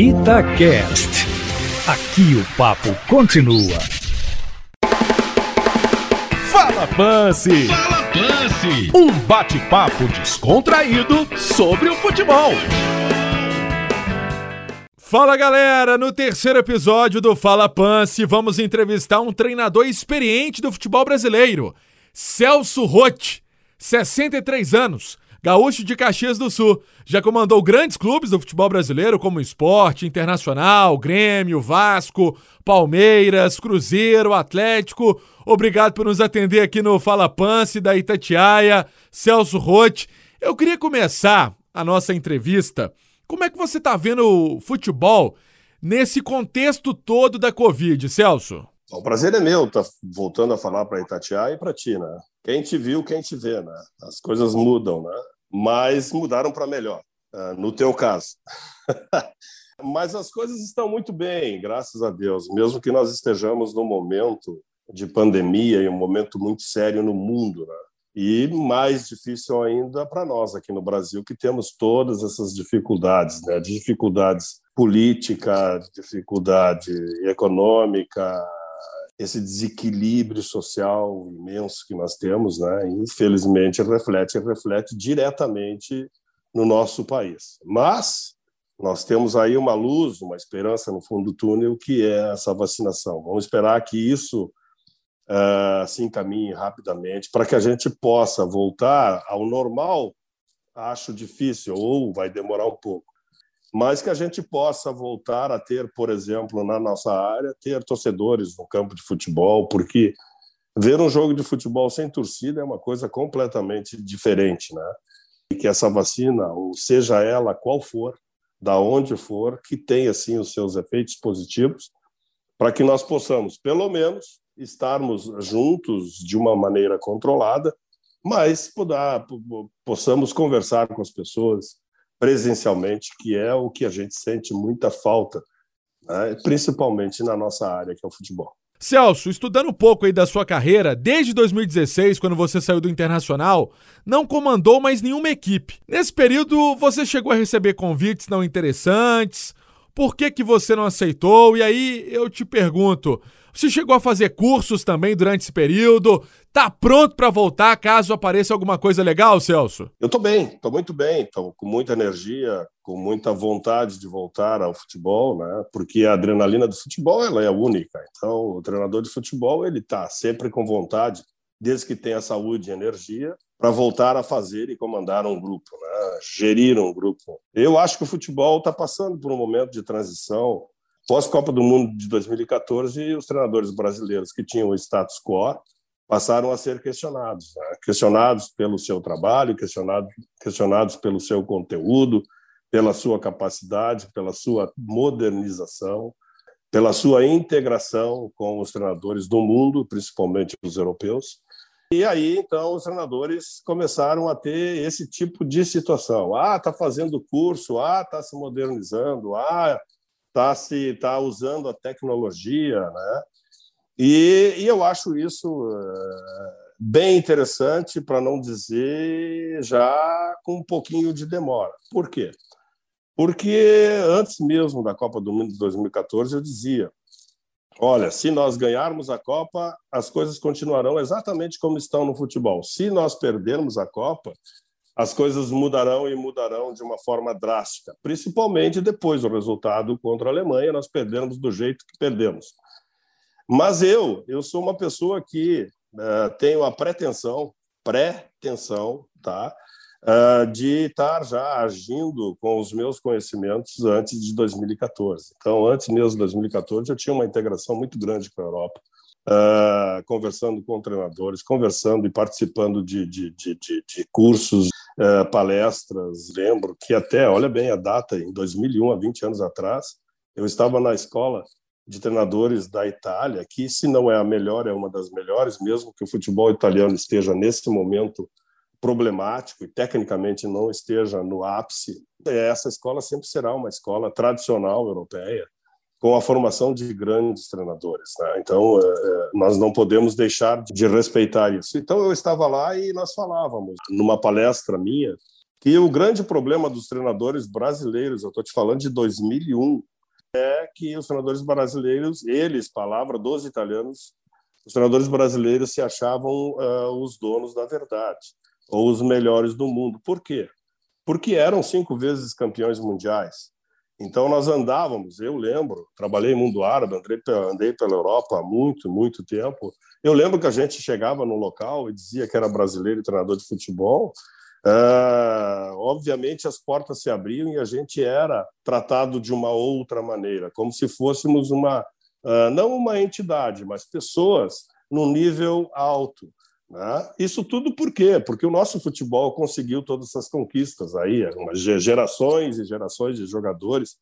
Itacast. Aqui o papo continua. Fala Pance! Fala Pance! Um bate-papo descontraído sobre o futebol. Fala galera, no terceiro episódio do Fala Pance, vamos entrevistar um treinador experiente do futebol brasileiro, Celso Rotti, 63 anos, gaúcho de Caxias do Sul. Já comandou grandes clubes do futebol brasileiro, como Esporte, Internacional, Grêmio, Vasco, Palmeiras, Cruzeiro, Atlético. Obrigado por nos atender aqui no Fala Pance da Itatiaia, Celso Rotti. Eu queria começar a nossa entrevista. Como é que você está vendo o futebol nesse contexto todo da Covid, Celso? O prazer é meu tá voltando a falar para Itatiaia e para ti, né? Quem te viu, quem te vê, né? As coisas mudam, né? Mas mudaram para melhor, uh, no teu caso. Mas as coisas estão muito bem, graças a Deus. Mesmo que nós estejamos num momento de pandemia e um momento muito sério no mundo, né? E mais difícil ainda para nós aqui no Brasil, que temos todas essas dificuldades, né? Dificuldades política, dificuldade econômica, esse desequilíbrio social imenso que nós temos, né, infelizmente reflete reflete diretamente no nosso país. Mas nós temos aí uma luz, uma esperança no fundo do túnel, que é essa vacinação. Vamos esperar que isso uh, se encaminhe rapidamente para que a gente possa voltar ao normal. Acho difícil, ou vai demorar um pouco mas que a gente possa voltar a ter, por exemplo, na nossa área, ter torcedores no campo de futebol, porque ver um jogo de futebol sem torcida é uma coisa completamente diferente, né? E que essa vacina, ou seja ela qual for, da onde for, que tenha assim os seus efeitos positivos, para que nós possamos, pelo menos, estarmos juntos de uma maneira controlada, mas possamos conversar com as pessoas, presencialmente, que é o que a gente sente muita falta, né? principalmente na nossa área, que é o futebol. Celso, estudando um pouco aí da sua carreira, desde 2016, quando você saiu do Internacional, não comandou mais nenhuma equipe. Nesse período, você chegou a receber convites não interessantes? Por que, que você não aceitou? E aí eu te pergunto, você chegou a fazer cursos também durante esse período? Tá pronto para voltar caso apareça alguma coisa legal, Celso? Eu tô bem, tô muito bem, tô com muita energia, com muita vontade de voltar ao futebol, né? Porque a adrenalina do futebol ela é única. Então, o treinador de futebol ele tá sempre com vontade, desde que tenha saúde e energia, para voltar a fazer e comandar um grupo, né? gerir um grupo. Eu acho que o futebol está passando por um momento de transição Pós-Copa do Mundo de 2014, os treinadores brasileiros que tinham o status quo passaram a ser questionados, né? questionados pelo seu trabalho, questionados, questionados pelo seu conteúdo, pela sua capacidade, pela sua modernização, pela sua integração com os treinadores do mundo, principalmente os europeus. E aí, então, os treinadores começaram a ter esse tipo de situação. Ah, está fazendo curso, ah, está se modernizando, ah, está se tá usando a tecnologia, né? E, e eu acho isso uh, bem interessante, para não dizer já com um pouquinho de demora. Por quê? Porque antes mesmo da Copa do Mundo de 2014 eu dizia, olha, se nós ganharmos a Copa, as coisas continuarão exatamente como estão no futebol. Se nós perdermos a Copa, as coisas mudarão e mudarão de uma forma drástica, principalmente depois do resultado contra a Alemanha, nós perdemos do jeito que perdemos. Mas eu, eu sou uma pessoa que uh, tenho a pretensão, pretensão, tá? Uh, de estar já agindo com os meus conhecimentos antes de 2014. Então, antes mesmo de 2014, eu tinha uma integração muito grande com a Europa uh, conversando com treinadores, conversando e participando de, de, de, de cursos, uh, palestras. Lembro que até, olha bem a data, em 2001, há 20 anos atrás, eu estava na escola de treinadores da Itália, que se não é a melhor, é uma das melhores, mesmo que o futebol italiano esteja nesse momento problemático e tecnicamente não esteja no ápice, essa escola sempre será uma escola tradicional europeia, com a formação de grandes treinadores. Né? Então, é, é, nós não podemos deixar de respeitar isso. Então, eu estava lá e nós falávamos, numa palestra minha, que o grande problema dos treinadores brasileiros, eu estou te falando de 2001, é que os treinadores brasileiros, eles, palavra dos italianos, os treinadores brasileiros se achavam uh, os donos da verdade, ou os melhores do mundo. Por quê? Porque eram cinco vezes campeões mundiais. Então nós andávamos, eu lembro, trabalhei mundo árabe, andei, andei pela Europa há muito, muito tempo. Eu lembro que a gente chegava no local e dizia que era brasileiro e treinador de futebol. Uh, obviamente as portas se abriam e a gente era tratado de uma outra maneira, como se fôssemos uma uh, não uma entidade, mas pessoas num nível alto. Né? Isso tudo por quê? Porque o nosso futebol conseguiu todas essas conquistas aí, gerações e gerações de jogadores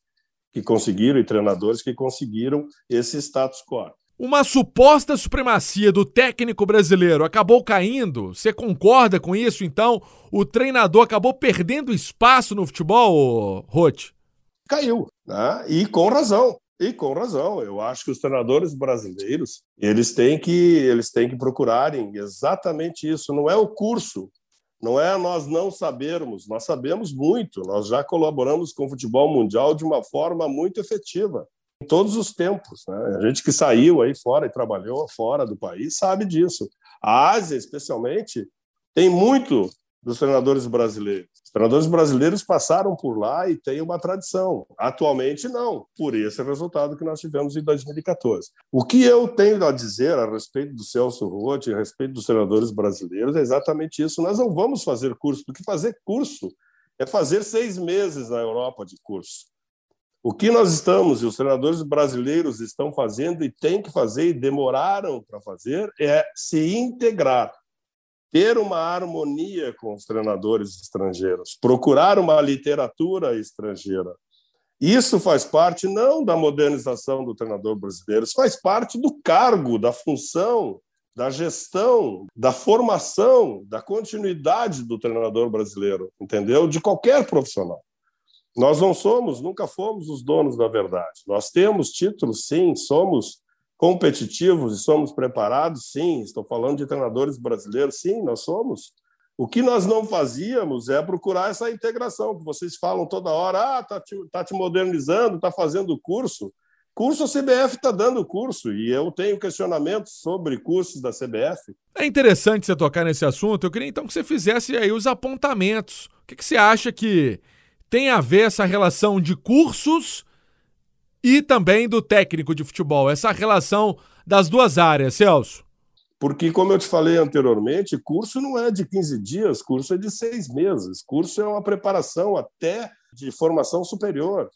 que conseguiram e treinadores que conseguiram esse status quo. Uma suposta supremacia do técnico brasileiro acabou caindo? Você concorda com isso? Então, o treinador acabou perdendo espaço no futebol, Roth? Caiu, né? e com razão. E com razão, eu acho que os treinadores brasileiros eles têm que eles têm que procurarem exatamente isso. Não é o curso, não é nós não sabermos, nós sabemos muito. Nós já colaboramos com o futebol mundial de uma forma muito efetiva em todos os tempos. Né? A gente que saiu aí fora e trabalhou fora do país sabe disso. A Ásia, especialmente, tem muito dos treinadores brasileiros. Os treinadores brasileiros passaram por lá e têm uma tradição. Atualmente, não, por esse resultado que nós tivemos em 2014. O que eu tenho a dizer a respeito do Celso Roth, a respeito dos treinadores brasileiros, é exatamente isso. Nós não vamos fazer curso, porque fazer curso é fazer seis meses na Europa de curso. O que nós estamos e os treinadores brasileiros estão fazendo e têm que fazer e demoraram para fazer é se integrar ter uma harmonia com os treinadores estrangeiros, procurar uma literatura estrangeira. Isso faz parte não da modernização do treinador brasileiro, isso faz parte do cargo, da função, da gestão, da formação, da continuidade do treinador brasileiro, entendeu? De qualquer profissional. Nós não somos, nunca fomos os donos da verdade. Nós temos títulos, sim, somos competitivos e somos preparados? Sim. Estou falando de treinadores brasileiros? Sim, nós somos. O que nós não fazíamos é procurar essa integração, que vocês falam toda hora, ah, está te, tá te modernizando, está fazendo curso. Curso a CBF está dando curso e eu tenho questionamentos sobre cursos da CBF. É interessante você tocar nesse assunto. Eu queria então que você fizesse aí os apontamentos. O que, que você acha que tem a ver essa relação de cursos e também do técnico de futebol, essa relação das duas áreas, Celso? Porque, como eu te falei anteriormente, curso não é de 15 dias, curso é de seis meses. Curso é uma preparação até de formação superior.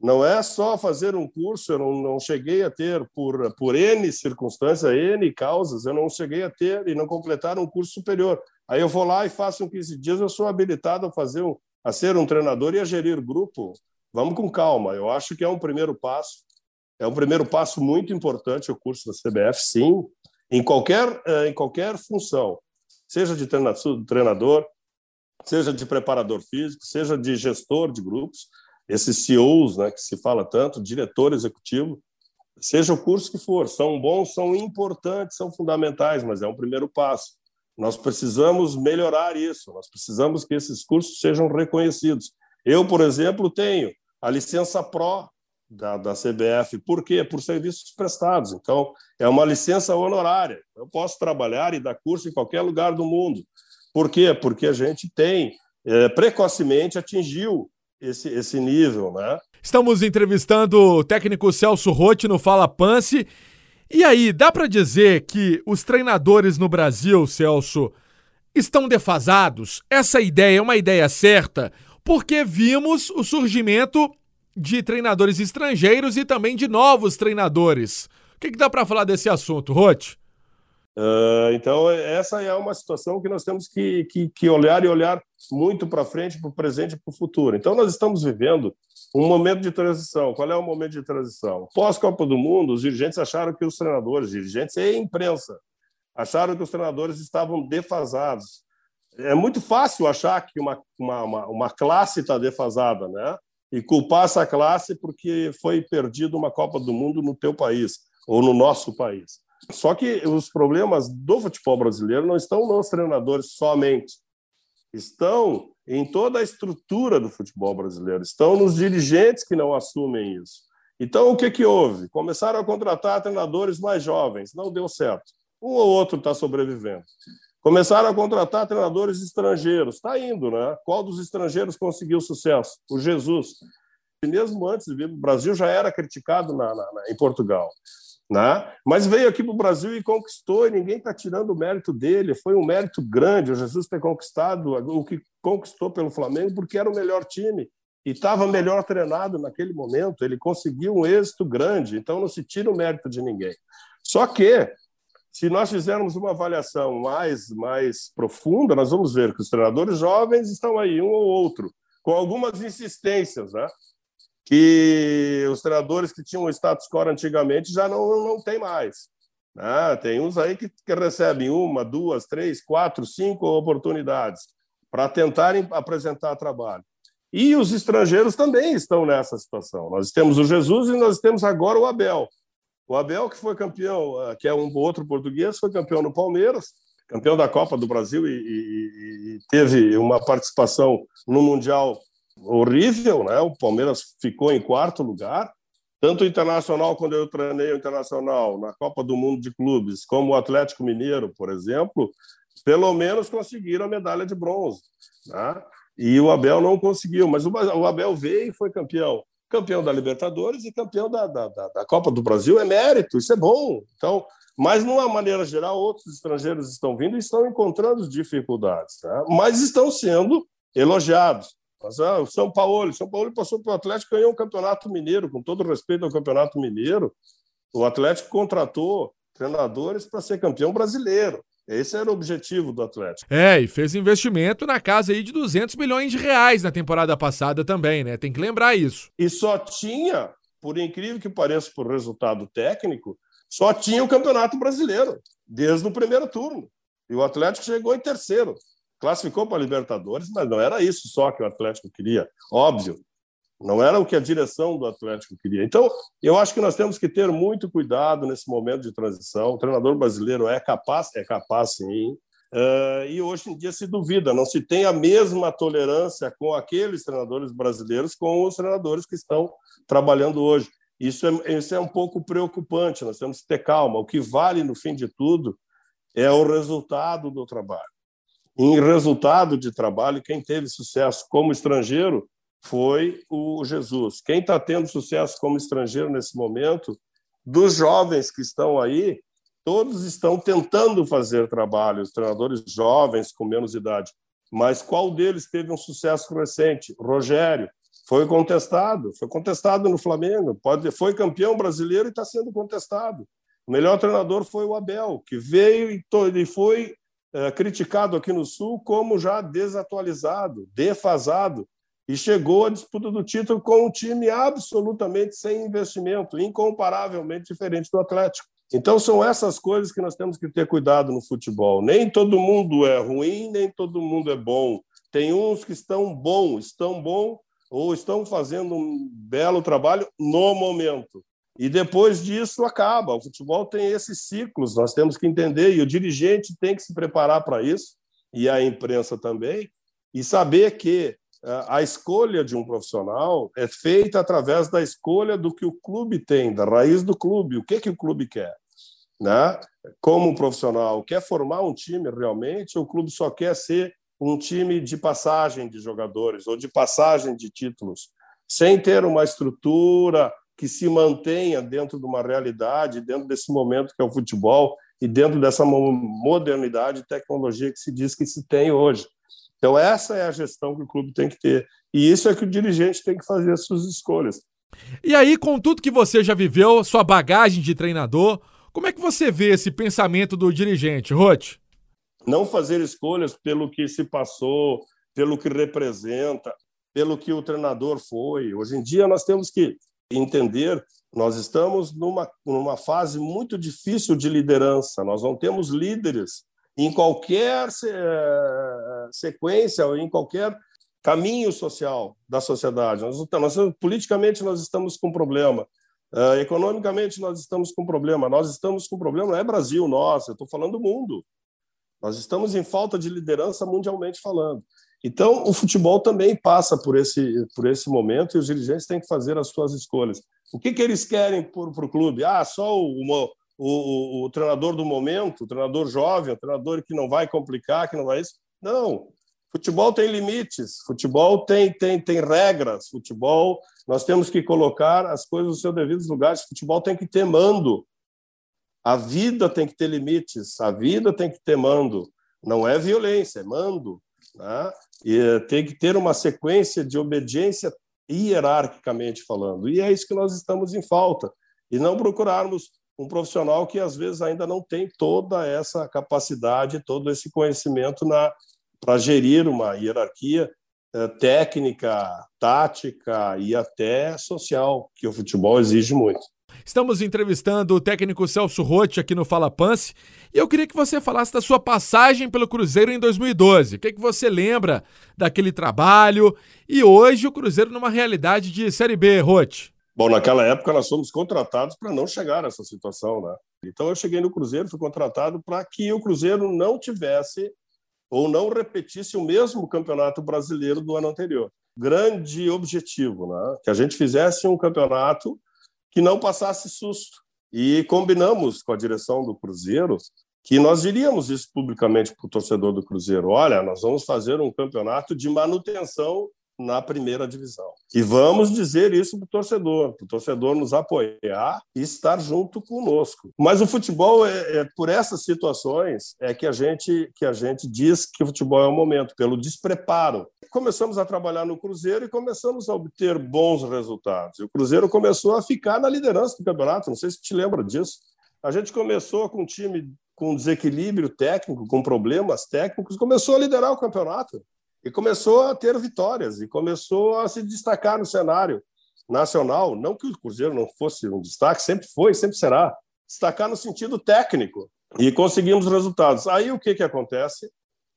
Não é só fazer um curso, eu não, não cheguei a ter, por, por N circunstâncias, N causas, eu não cheguei a ter e não completar um curso superior. Aí eu vou lá e faço um 15 dias, eu sou habilitado a fazer um, a ser um treinador e a gerir grupo Vamos com calma. Eu acho que é um primeiro passo. É um primeiro passo muito importante o curso da CBF, sim, em qualquer, eh, em qualquer função, seja de treinador, seja de preparador físico, seja de gestor de grupos, esses CEOs, né, que se fala tanto, diretor executivo, seja o curso que for, são bons, são importantes, são fundamentais, mas é um primeiro passo. Nós precisamos melhorar isso, nós precisamos que esses cursos sejam reconhecidos. Eu, por exemplo, tenho a licença Pro da, da CBF. Por quê? Por serviços prestados. Então, é uma licença honorária. Eu posso trabalhar e dar curso em qualquer lugar do mundo. Por quê? Porque a gente tem, é, precocemente, atingiu esse, esse nível. Né? Estamos entrevistando o técnico Celso Rotti no Fala Pance. E aí, dá para dizer que os treinadores no Brasil, Celso, estão defasados? Essa ideia é uma ideia certa? Porque vimos o surgimento de treinadores estrangeiros e também de novos treinadores. O que, que dá para falar desse assunto, Roth? Uh, então, essa é uma situação que nós temos que, que, que olhar e olhar muito para frente, para o presente e para o futuro. Então, nós estamos vivendo um momento de transição. Qual é o momento de transição? Pós-Copa do Mundo, os dirigentes acharam que os treinadores, dirigentes e imprensa, acharam que os treinadores estavam defasados é muito fácil achar que uma, uma, uma classe está defasada, né? E culpar essa classe porque foi perdida uma Copa do Mundo no teu país ou no nosso país. Só que os problemas do futebol brasileiro não estão nos treinadores somente, estão em toda a estrutura do futebol brasileiro, estão nos dirigentes que não assumem isso. Então, o que, que houve? Começaram a contratar treinadores mais jovens, não deu certo. Um ou outro está sobrevivendo. Começaram a contratar treinadores estrangeiros. Está indo, né? Qual dos estrangeiros conseguiu sucesso? O Jesus. E mesmo antes de vir para o Brasil, já era criticado na, na, na, em Portugal. Né? Mas veio aqui para o Brasil e conquistou, e ninguém está tirando o mérito dele. Foi um mérito grande o Jesus ter conquistado o que conquistou pelo Flamengo, porque era o melhor time e estava melhor treinado naquele momento. Ele conseguiu um êxito grande, então não se tira o mérito de ninguém. Só que, se nós fizermos uma avaliação mais, mais profunda, nós vamos ver que os treinadores jovens estão aí, um ou outro, com algumas insistências, né? que os treinadores que tinham status quo antigamente já não, não tem mais. Né? Tem uns aí que, que recebem uma, duas, três, quatro, cinco oportunidades para tentarem apresentar trabalho. E os estrangeiros também estão nessa situação. Nós temos o Jesus e nós temos agora o Abel. O Abel, que foi campeão, eh, que é um outro português, foi campeão no Palmeiras, campeão da Copa do Brasil e, e, e teve uma participação no Mundial horrível, né? O Palmeiras ficou em quarto lugar. Tanto o Internacional, quando eu treinei o Internacional na Copa do Mundo de Clubes, como o Atlético Mineiro, por exemplo, pelo menos conseguiram a medalha de bronze. Né? E o Abel não conseguiu, mas o Abel veio e foi campeão. Campeão da Libertadores e campeão da, da, da Copa do Brasil é mérito, isso é bom. Então, mas, de uma maneira geral, outros estrangeiros estão vindo e estão encontrando dificuldades, né? mas estão sendo elogiados. Ah, o São Paulo, São Paulo passou para o Atlético e ganhou um campeonato mineiro, com todo respeito ao campeonato mineiro. O Atlético contratou treinadores para ser campeão brasileiro. Esse era o objetivo do Atlético. É, e fez investimento na casa aí de 200 milhões de reais na temporada passada também, né? Tem que lembrar isso. E só tinha, por incrível que pareça por resultado técnico, só tinha o Campeonato Brasileiro, desde o primeiro turno. E o Atlético chegou em terceiro. Classificou para a Libertadores, mas não era isso só que o Atlético queria. Óbvio, não era o que a direção do Atlético queria. Então, eu acho que nós temos que ter muito cuidado nesse momento de transição. O treinador brasileiro é capaz, é capaz sim. Uh, e hoje em dia se duvida, não se tem a mesma tolerância com aqueles treinadores brasileiros com os treinadores que estão trabalhando hoje. Isso é, isso é um pouco preocupante, nós temos que ter calma. O que vale, no fim de tudo, é o resultado do trabalho. Em resultado de trabalho, quem teve sucesso como estrangeiro foi o Jesus. Quem está tendo sucesso como estrangeiro nesse momento, dos jovens que estão aí, todos estão tentando fazer trabalho, os treinadores jovens com menos idade. Mas qual deles teve um sucesso recente? Rogério. Foi contestado, foi contestado no Flamengo, pode, foi campeão brasileiro e está sendo contestado. O melhor treinador foi o Abel, que veio e, e foi é, criticado aqui no Sul como já desatualizado, defasado e chegou à disputa do título com um time absolutamente sem investimento, incomparavelmente diferente do Atlético. Então, são essas coisas que nós temos que ter cuidado no futebol. Nem todo mundo é ruim, nem todo mundo é bom. Tem uns que estão bom, estão bom ou estão fazendo um belo trabalho no momento. E depois disso acaba. O futebol tem esses ciclos, nós temos que entender, e o dirigente tem que se preparar para isso, e a imprensa também, e saber que a escolha de um profissional é feita através da escolha do que o clube tem, da raiz do clube, o que, que o clube quer. Né? Como um profissional quer formar um time realmente, o clube só quer ser um time de passagem de jogadores ou de passagem de títulos, sem ter uma estrutura que se mantenha dentro de uma realidade, dentro desse momento que é o futebol e dentro dessa modernidade e tecnologia que se diz que se tem hoje. Então, essa é a gestão que o clube tem que ter. E isso é que o dirigente tem que fazer as suas escolhas. E aí, com tudo que você já viveu, sua bagagem de treinador, como é que você vê esse pensamento do dirigente, Roth? Não fazer escolhas pelo que se passou, pelo que representa, pelo que o treinador foi. Hoje em dia, nós temos que entender nós estamos numa, numa fase muito difícil de liderança. Nós não temos líderes em qualquer eh, sequência ou em qualquer caminho social da sociedade. Nós, nós, politicamente, nós estamos com problema. Uh, economicamente, nós estamos com problema. Nós estamos com problema, não é Brasil, nossa, eu estou falando do mundo. Nós estamos em falta de liderança mundialmente falando. Então, o futebol também passa por esse, por esse momento e os dirigentes têm que fazer as suas escolhas. O que, que eles querem para o clube? Ah, só o, o, o, o, treinador do momento, o treinador jovem, o treinador que não vai complicar, que não vai isso. Não. Futebol tem limites, futebol tem, tem, tem regras, futebol nós temos que colocar as coisas nos seus devidos lugares, futebol tem que ter mando. A vida tem que ter limites, a vida tem que ter mando. Não é violência, é mando. Né? E eh, tem que ter uma sequência de obediência hierarquicamente falando. E é isso que nós estamos em falta. E não procurarmos um profissional que às vezes ainda não tem toda essa capacidade, todo esse conhecimento para gerir uma hierarquia eh, técnica, tática e até social, que o futebol exige muito. Estamos entrevistando o técnico Celso Rotti aqui no Fala Pance e eu queria que você falasse da sua passagem pelo Cruzeiro em 2012. O que, é que você lembra daquele trabalho e hoje o Cruzeiro numa realidade de Série B, Rotti? Bom, naquela época nós fomos contratados para não chegar a essa situação, né? Então eu cheguei no Cruzeiro, fui contratado para que o Cruzeiro não tivesse ou não repetisse o mesmo campeonato brasileiro do ano anterior. Grande objetivo, né? Que a gente fizesse um campeonato que não passasse susto. E combinamos com a direção do Cruzeiro que nós diríamos isso publicamente para o torcedor do Cruzeiro: olha, nós vamos fazer um campeonato de manutenção na primeira divisão. E vamos dizer isso para o torcedor, para o torcedor nos apoiar e estar junto conosco. Mas o futebol, é, é, por essas situações, é que a, gente, que a gente diz que o futebol é o momento, pelo despreparo. Começamos a trabalhar no Cruzeiro e começamos a obter bons resultados. E o Cruzeiro começou a ficar na liderança do campeonato, não sei se te lembra disso. A gente começou com um time com desequilíbrio técnico, com problemas técnicos, começou a liderar o campeonato e começou a ter vitórias e começou a se destacar no cenário nacional. Não que o Cruzeiro não fosse um destaque, sempre foi, sempre será. Destacar no sentido técnico. E conseguimos resultados. Aí o que, que acontece?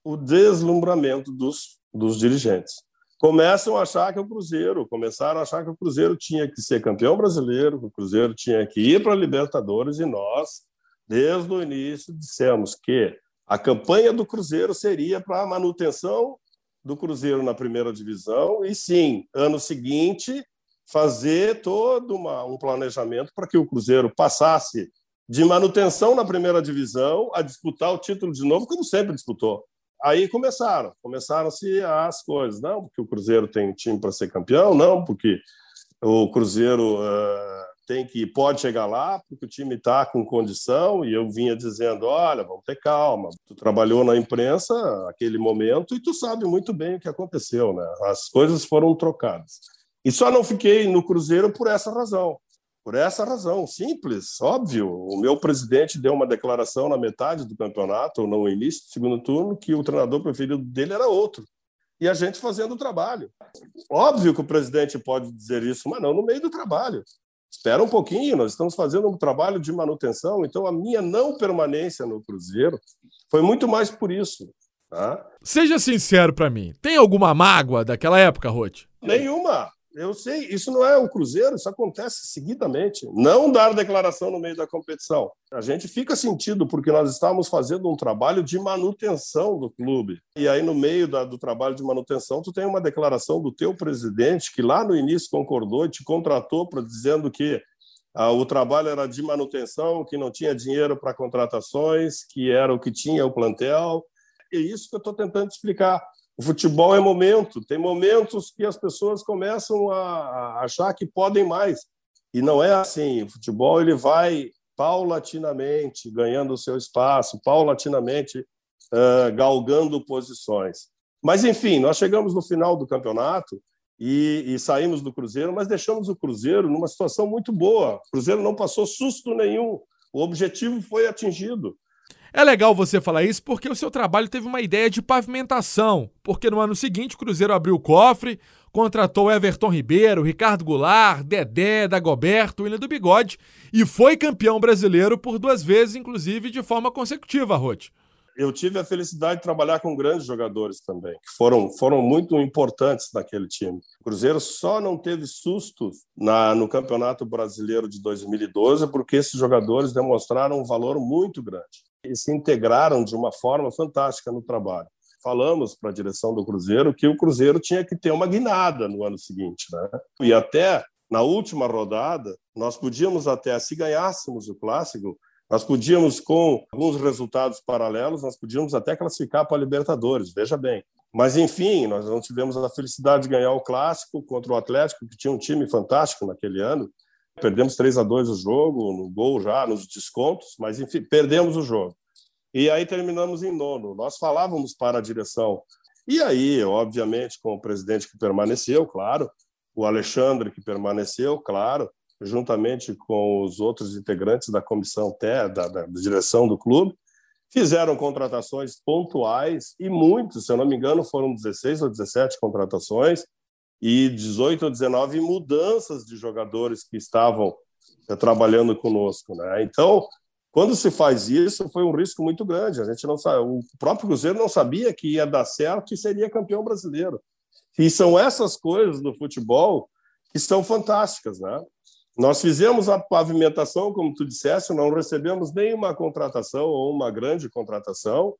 O deslumbramento dos, dos dirigentes. Começam a achar que o Cruzeiro, começaram a achar que o Cruzeiro tinha que ser campeão brasileiro, que o Cruzeiro tinha que ir para a Libertadores, e nós, desde o início, dissemos que a campanha do Cruzeiro seria para manutenção do Cruzeiro na primeira divisão e sim, ano seguinte, fazer todo uma, um planejamento para que o Cruzeiro passasse de manutenção na primeira divisão a disputar o título de novo, como sempre disputou. Aí começaram, começaram-se as coisas. Não, porque o Cruzeiro tem time para ser campeão, não, porque o Cruzeiro uh, tem que pode chegar lá porque o time está com condição e eu vinha dizendo, olha, vamos ter calma. Tu trabalhou na imprensa aquele momento e tu sabe muito bem o que aconteceu, né? As coisas foram trocadas. E só não fiquei no Cruzeiro por essa razão. Por essa razão, simples, óbvio. O meu presidente deu uma declaração na metade do campeonato, ou no início do segundo turno, que o treinador preferido dele era outro. E a gente fazendo o trabalho. Óbvio que o presidente pode dizer isso, mas não no meio do trabalho espera um pouquinho, nós estamos fazendo um trabalho de manutenção, então a minha não permanência no Cruzeiro foi muito mais por isso. Tá? Seja sincero para mim, tem alguma mágoa daquela época, Rote? Nenhuma. Eu sei, isso não é um Cruzeiro, isso acontece seguidamente. Não dar declaração no meio da competição. A gente fica sentido porque nós estávamos fazendo um trabalho de manutenção do clube. E aí, no meio da, do trabalho de manutenção, tu tem uma declaração do teu presidente que lá no início concordou e te contratou dizendo que ah, o trabalho era de manutenção, que não tinha dinheiro para contratações, que era o que tinha o plantel. É isso que eu estou tentando explicar. O futebol é momento, tem momentos que as pessoas começam a achar que podem mais. E não é assim. O futebol ele vai paulatinamente ganhando o seu espaço, paulatinamente uh, galgando posições. Mas, enfim, nós chegamos no final do campeonato e, e, saímos do Cruzeiro, mas deixamos o Cruzeiro numa situação muito boa. O Cruzeiro não passou susto nenhum. O objetivo foi atingido. É legal você falar isso porque o seu trabalho teve uma ideia de pavimentação, porque no ano seguinte o Cruzeiro abriu o cofre, contratou Everton Ribeiro, Ricardo Goulart, Dedé, Dagoberto, William do Bigode e foi campeão brasileiro por duas vezes, inclusive de forma consecutiva, Roth. Eu tive a felicidade de trabalhar com grandes jogadores também, que foram, foram muito importantes naquele time. O Cruzeiro só não teve sustos na, no Campeonato Brasileiro de 2012 porque esses jogadores demonstraram um valor muito grande e se integraram de uma forma fantástica no trabalho. falamos para a direção do Cruzeiro que o Cruzeiro tinha que ter uma guinada no ano seguinte. Né? E até na última rodada, nós podíamos até, se ganhássemos o clássico, nós podíamos, com alguns resultados paralelos, nós podíamos até classificar para a Libertadores, veja bem. Mas, enfim, nós não tivemos a felicidade de ganhar o clássico contra o Atlético, que tinha um time fantástico naquele ano. Perdemos 3 a 2 o jogo, no gol já, nos descontos, mas, enfim, perdemos o jogo. E aí terminamos em nono. Nós falávamos para a direção. E aí, obviamente, com o presidente que permaneceu, claro, o Alexandre que permaneceu, claro, juntamente com os outros integrantes da comissão da, da, da direção do clube, fizeram contratações pontuais e muitos, se eu não me engano, foram 16 ou 17 contratações e 18 ou 19 mudanças de jogadores que estavam eh, trabalhando conosco, né? Então, quando se faz isso, foi um risco muito grande. A gente não sabe, o próprio Cruzeiro não sabia que ia dar certo e seria campeão brasileiro. E são essas coisas do futebol que são fantásticas, né? Nós fizemos a pavimentação, como tu disseste, não recebemos nenhuma contratação ou uma grande contratação.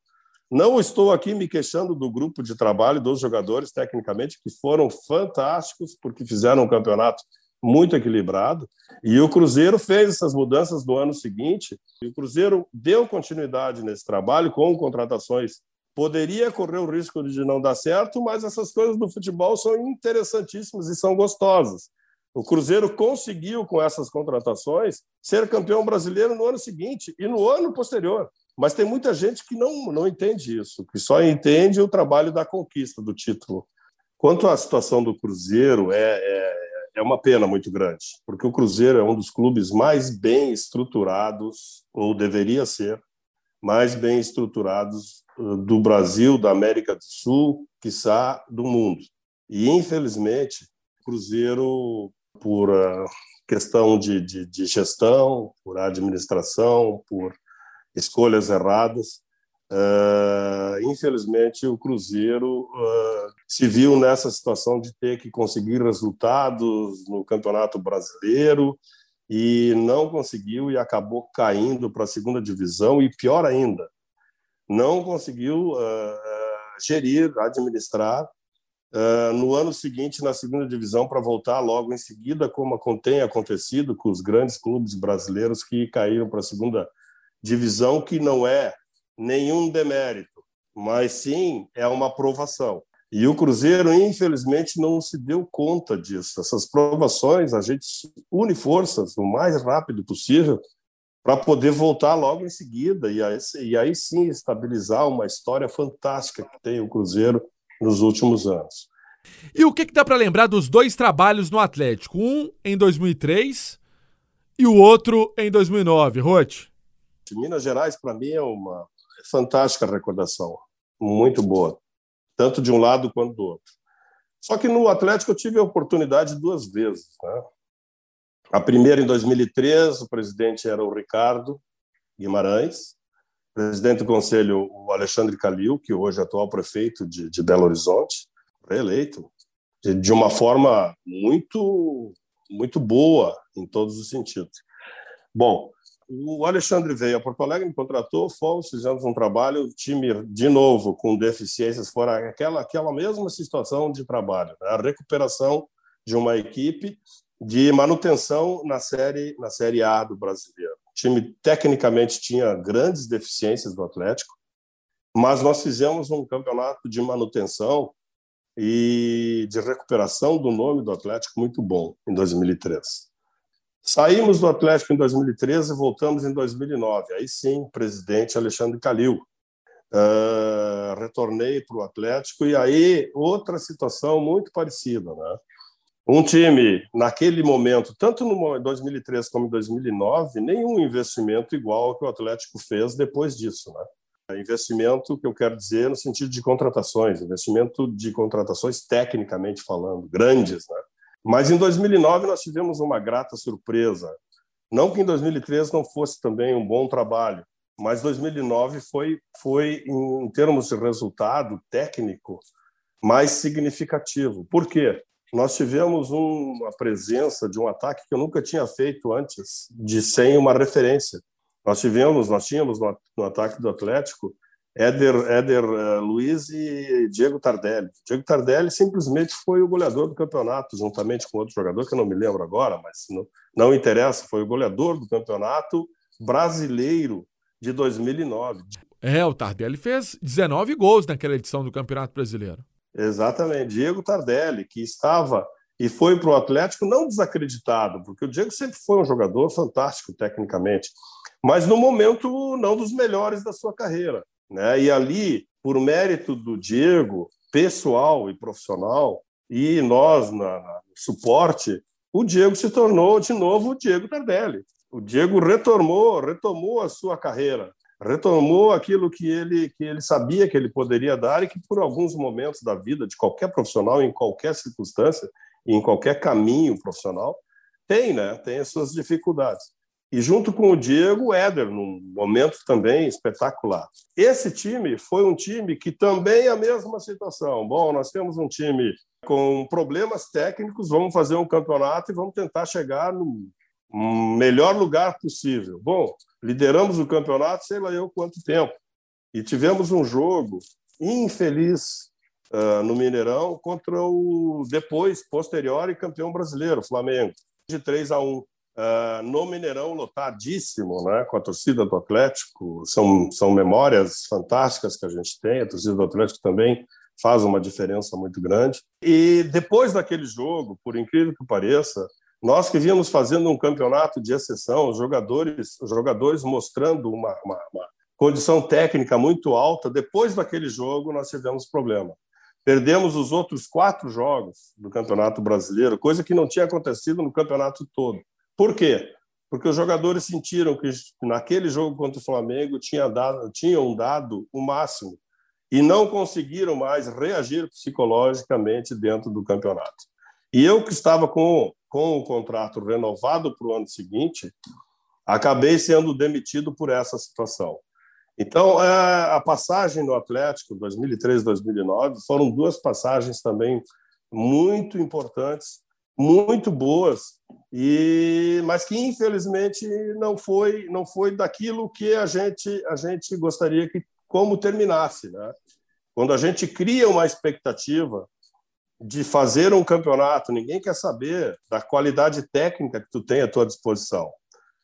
Não estou aqui me queixando do grupo de trabalho dos jogadores, tecnicamente, que foram fantásticos, porque fizeram um campeonato muito equilibrado. E o Cruzeiro fez essas mudanças no ano seguinte. E o Cruzeiro deu continuidade nesse trabalho com contratações. Poderia correr o risco de não dar certo, mas essas coisas do futebol são interessantíssimas e são gostosas. O Cruzeiro conseguiu, com essas contratações, ser campeão brasileiro no ano seguinte e no ano posterior. Mas tem muita gente que não, não entende isso, que só entende o trabalho da conquista do título. Quanto à situação do Cruzeiro, é, é, é uma pena muito grande, porque o Cruzeiro é um dos clubes mais bem estruturados, ou deveria ser, mais bem estruturados uh, do Brasil, da América do Sul, quiçá do mundo. E, infelizmente, o Cruzeiro por uh, questão de, de, de, gestão, por administração, por escolhas erradas. Uh, infelizmente, o Cruzeiro uh, se viu nessa situação de ter que conseguir resultados no Campeonato Brasileiro e não conseguiu e acabou caindo para a segunda divisão e pior ainda, não conseguiu gerir, administrar uh, no ano seguinte na segunda divisão para voltar logo em seguida, como tem acontecido com os grandes clubes brasileiros que caíram para a segunda divisão, que não é nenhum demérito, mas sim é uma aprovação. E o Cruzeiro, infelizmente, não se deu conta disso. Essas provações, a gente une forças o mais rápido possível para poder voltar logo em seguida e aí, e aí sim estabilizar uma história fantástica que tem o Cruzeiro nos últimos anos. E o que, que dá para lembrar dos dois trabalhos no Atlético? Um em 2003 e o outro em 2009, Rote? Minas Gerais, para mim, é uma fantástica recordação, muito boa, tanto de um lado quanto do outro. Só que no Atlético eu tive a oportunidade duas vezes. Né? A primeira em 2003, o presidente era o Ricardo Guimarães, presidente do conselho, o Alexandre Calil, que hoje é atual prefeito de, de Belo Horizonte, reeleito, de, de uma forma muito, muito boa em todos os sentidos. Bom, o Alexandre veio a Porto Alegre, me contratou, fomos, fizemos um trabalho, time, de novo, com deficiências, fora aquela, aquela mesma situação de trabalho, né? a recuperação de uma equipe de manutenção na série, na série A do brasileiro. O time tecnicamente tinha grandes deficiências do Atlético, mas nós fizemos um campeonato de manutenção e de recuperação do nome do Atlético muito bom em 2003. Saímos do Atlético em 2013 e voltamos em 2009. Aí sim, presidente Alexandre Calil. Uh, retornei para o Atlético e aí outra situação muito parecida, né? Um time, naquele momento, tanto no 2003 como em 2009, nenhum investimento igual ao que o Atlético fez depois disso. Né? Investimento que eu quero dizer no sentido de contratações, investimento de contratações tecnicamente falando, grandes. Né? Mas em 2009 nós tivemos uma grata surpresa. Não que em 2003 não fosse também um bom trabalho, mas 2009 foi, foi em termos de resultado técnico, mais significativo. Por quê? nós tivemos uma presença de um ataque que eu nunca tinha feito antes, de sem uma referência. Nós tivemos, nós tínhamos no, no ataque do Atlético Éder, Éder uh, Luiz e Diego Tardelli. Diego Tardelli simplesmente foi o goleador do campeonato, juntamente com outro jogador que eu não me lembro agora, mas não, não interessa, foi o goleador do campeonato brasileiro de 2009. É, o Tardelli fez 19 gols naquela edição do Campeonato Brasileiro. Exatamente. Diego Tardelli, que estava e foi para o Atlético não desacreditado, porque o Diego sempre foi um jogador fantástico tecnicamente, mas no momento não dos melhores da sua carreira. Né? E ali, por mérito do Diego, pessoal e profissional, e nós na, na suporte, o Diego se tornou de novo o Diego Tardelli. O Diego retomou, retomou a sua carreira, retomou aquilo que ele, que ele sabia que ele poderia dar e que por alguns momentos da vida de qualquer profissional, em qualquer circunstância, em qualquer caminho profissional, tem, né? Tem as suas dificuldades. E junto com o Diego, o Éder, num momento também espetacular. Esse time foi um time que também é a mesma situação. Bom, nós temos um time com problemas técnicos, vamos fazer um campeonato e vamos tentar chegar no melhor lugar possível. Bom, lideramos o campeonato, sei lá eu quanto tempo. E tivemos um jogo infeliz uh, no Mineirão contra o depois, posterior e campeão brasileiro, Flamengo, de 3 a 1. Uh, no Mineirão lotadíssimo, né, com a torcida do Atlético, são, são memórias fantásticas que a gente tem, a torcida do Atlético também faz uma diferença muito grande. E depois daquele jogo, por incrível que pareça, nós que vínhamos fazendo um campeonato de exceção, os jogadores, os jogadores mostrando uma, uma, uma condição técnica muito alta, depois daquele jogo nós tivemos problema. Perdemos os outros quatro jogos do Campeonato Brasileiro, coisa que não tinha acontecido no campeonato todo. Por quê? Porque os jogadores sentiram que naquele jogo contra o Flamengo tinha dado, tinham dado o máximo e não conseguiram mais reagir psicologicamente dentro do campeonato. E eu que estava com, com o contrato renovado para o ano seguinte, acabei sendo demitido por essa situação. Então, é, a passagem no Atlético, 2003 2009, foram duas passagens também muito importantes muito boas e mas que infelizmente não foi não foi daquilo que a gente a gente gostaria que como terminasse, né? Quando a gente cria uma expectativa de fazer um campeonato, ninguém quer saber da qualidade técnica que tu tem à tua disposição.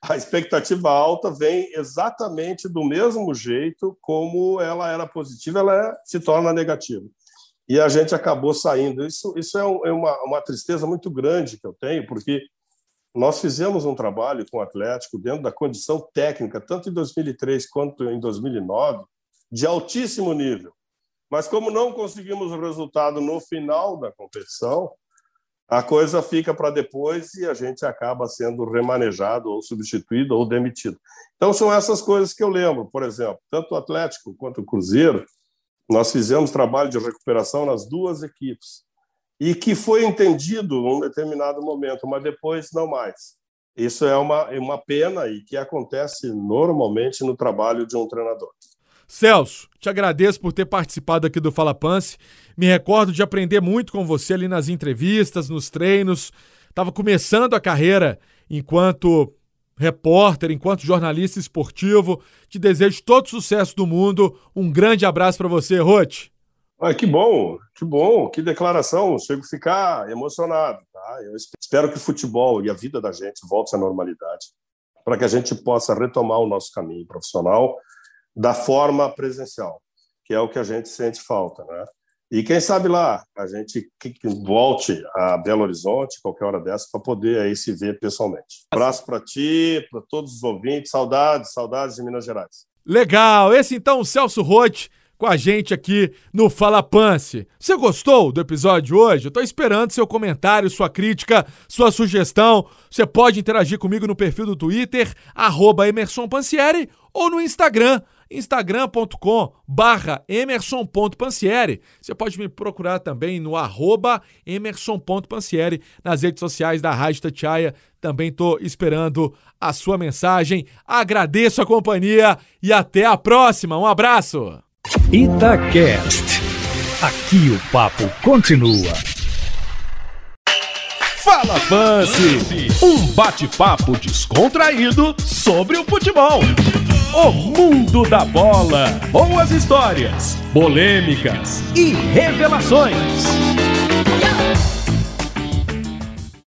A expectativa alta vem exatamente do mesmo jeito como ela era positiva, ela se torna negativa e a gente acabou saindo. Isso, isso é, é uma, uma tristeza muito grande que eu tenho, porque nós fizemos um trabalho com o Atlético dentro da condição técnica, tanto em 2003 quanto em 2009, de altíssimo nível. Mas como não conseguimos o resultado no final da competição, a coisa fica para depois e a gente acaba sendo remanejado ou substituído ou demitido. Então são essas coisas que eu lembro, por exemplo, tanto o Atlético quanto o Cruzeiro nós fizemos trabalho de recuperação nas duas equipes e que foi entendido num determinado momento, mas depois não mais. Isso é uma, é uma pena e que acontece normalmente no trabalho de um treinador. Celso, te agradeço por ter participado aqui do Fala Pance. Me recordo de aprender muito com você ali nas entrevistas, nos treinos. Estava começando a carreira enquanto repórter, enquanto jornalista esportivo. Te desejo todo sucesso do mundo. Um grande abraço para você, Rote. Ah, que bom, que bom, que declaração. Chego a ficar emocionado. Tá? Eu espero que o futebol e a vida da gente volte à normalidade, para que a gente possa retomar o nosso caminho profissional da forma presencial, que é o que a gente sente falta, né? E quem sabe lá a gente volte a Belo Horizonte, qualquer hora dessa, para poder aí se ver pessoalmente. Abraço para ti, para todos os ouvintes. Saudades, saudades de Minas Gerais. Legal. Esse então, o Celso Rotti com a gente aqui no Fala Pance. Você gostou do episódio de hoje? Eu tô esperando seu comentário, sua crítica, sua sugestão. Você pode interagir comigo no perfil do Twitter, arroba Emerson Pansieri, ou no Instagram, instagram.com barra emerson.pansieri. Você pode me procurar também no arroba emerson.pansieri nas redes sociais da Rádio Tatiaia. Também estou esperando a sua mensagem. Agradeço a companhia e até a próxima. Um abraço! Itacast. Aqui o papo continua. Fala Fancy, um bate-papo descontraído sobre o futebol. O mundo da bola. Boas histórias, polêmicas e revelações.